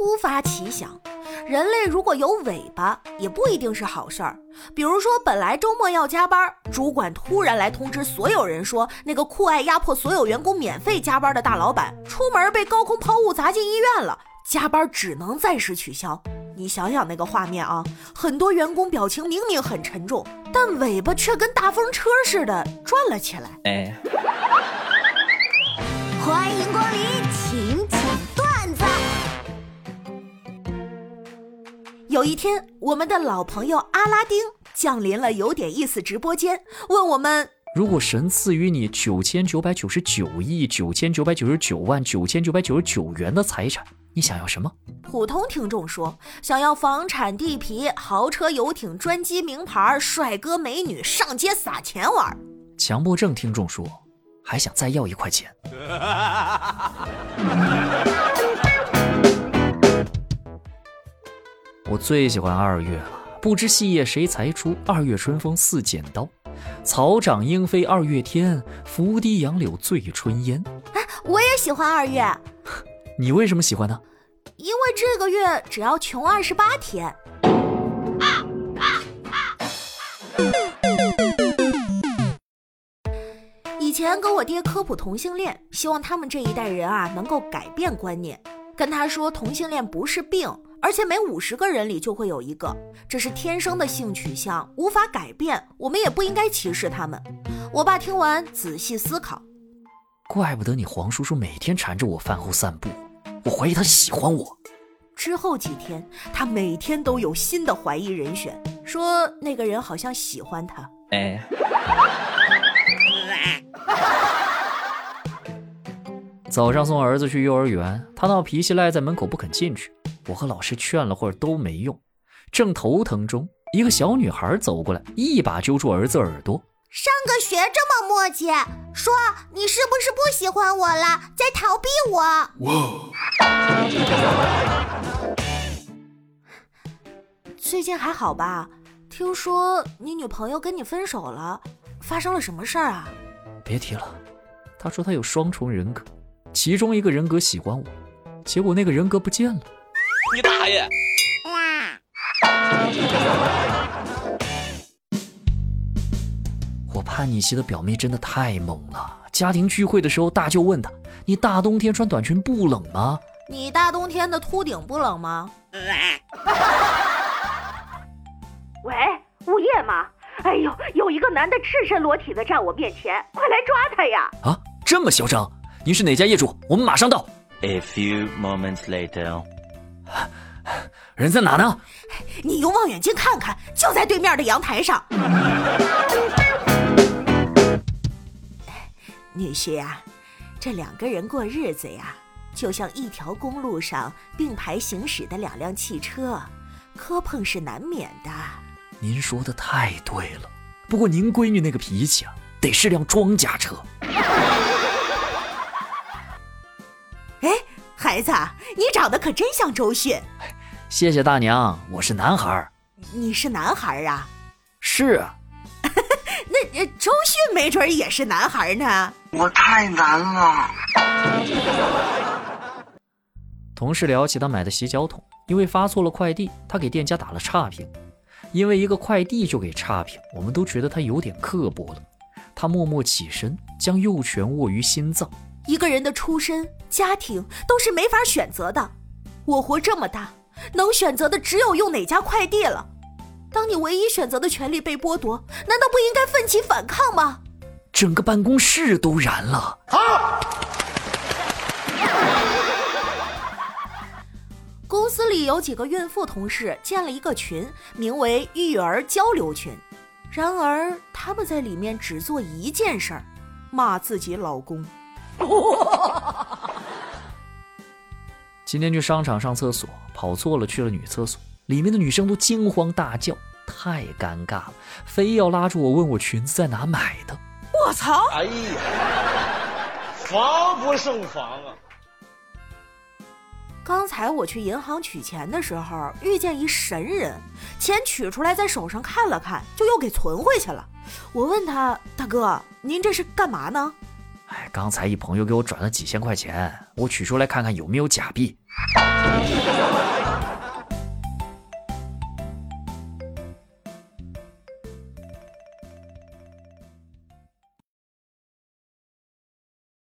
突发奇想，人类如果有尾巴，也不一定是好事儿。比如说，本来周末要加班，主管突然来通知所有人说，那个酷爱压迫所有员工免费加班的大老板，出门被高空抛物砸进医院了，加班只能暂时取消。你想想那个画面啊，很多员工表情明明很沉重，但尾巴却跟大风车似的转了起来。哎，欢迎光临，有一天，我们的老朋友阿拉丁降临了有点意思直播间，问我们：如果神赐予你九千九百九十九亿九千九百九十九万九千九百九十九元的财产？你想要什么？普通听众说想要房产、地皮、豪车、游艇、专机、名牌、帅哥美女，上街撒钱玩。强迫症听众说还想再要一块钱。我最喜欢二月了，不知细叶谁裁出？二月春风似剪刀，草长莺飞二月天，拂堤杨柳醉春烟。哎，我也喜欢二月。你为什么喜欢呢？因为这个月只要穷二十八天。以前跟我爹科普同性恋，希望他们这一代人啊能够改变观念，跟他说同性恋不是病，而且每五十个人里就会有一个，这是天生的性取向，无法改变，我们也不应该歧视他们。我爸听完仔细思考，怪不得你黄叔叔每天缠着我饭后散步。我怀疑他喜欢我。之后几天，他每天都有新的怀疑人选，说那个人好像喜欢他。哎。早上送儿子去幼儿园，他闹脾气赖在门口不肯进去。我和老师劝了会儿都没用，正头疼中，一个小女孩走过来，一把揪住儿子耳朵。上个学这么磨叽，说你是不是不喜欢我了，在逃避我？最近还好吧？听说你女朋友跟你分手了，发生了什么事儿啊？别提了，她说她有双重人格，其中一个人格喜欢我，结果那个人格不见了。你大爷！我叛逆期的表妹真的太猛了。家庭聚会的时候，大舅问她：“你大冬天穿短裙不冷吗？”“你大冬天的秃顶不冷吗？”“ 喂，物业吗？哎呦，有一个男的赤身裸体的站我面前，快来抓他呀！”“啊，这么嚣张？您是哪家业主？我们马上到。” A few moments later，人在哪呢？你用望远镜看看，就在对面的阳台上。女婿呀，这两个人过日子呀，就像一条公路上并排行驶的两辆汽车，磕碰是难免的。您说的太对了，不过您闺女那个脾气啊，得是辆装甲车。孩子，你长得可真像周迅。谢谢大娘，我是男孩。你是男孩啊？是啊。那周迅没准也是男孩呢。我太难了。同事聊起他买的洗脚桶，因为发错了快递，他给店家打了差评。因为一个快递就给差评，我们都觉得他有点刻薄了。他默默起身，将右拳握于心脏。一个人的出身、家庭都是没法选择的。我活这么大，能选择的只有用哪家快递了。当你唯一选择的权利被剥夺，难道不应该奋起反抗吗？整个办公室都燃了。啊！公司里有几个孕妇同事建了一个群，名为“育儿交流群”。然而，他们在里面只做一件事儿：骂自己老公。今天去商场上厕所，跑错了，去了女厕所。里面的女生都惊慌大叫，太尴尬了，非要拉住我问我裙子在哪买的。我操！哎呀，防不胜防啊！刚才我去银行取钱的时候，遇见一神人，钱取出来在手上看了看，就又给存回去了。我问他：“大哥，您这是干嘛呢？”哎，刚才一朋友给我转了几千块钱，我取出来看看有没有假币。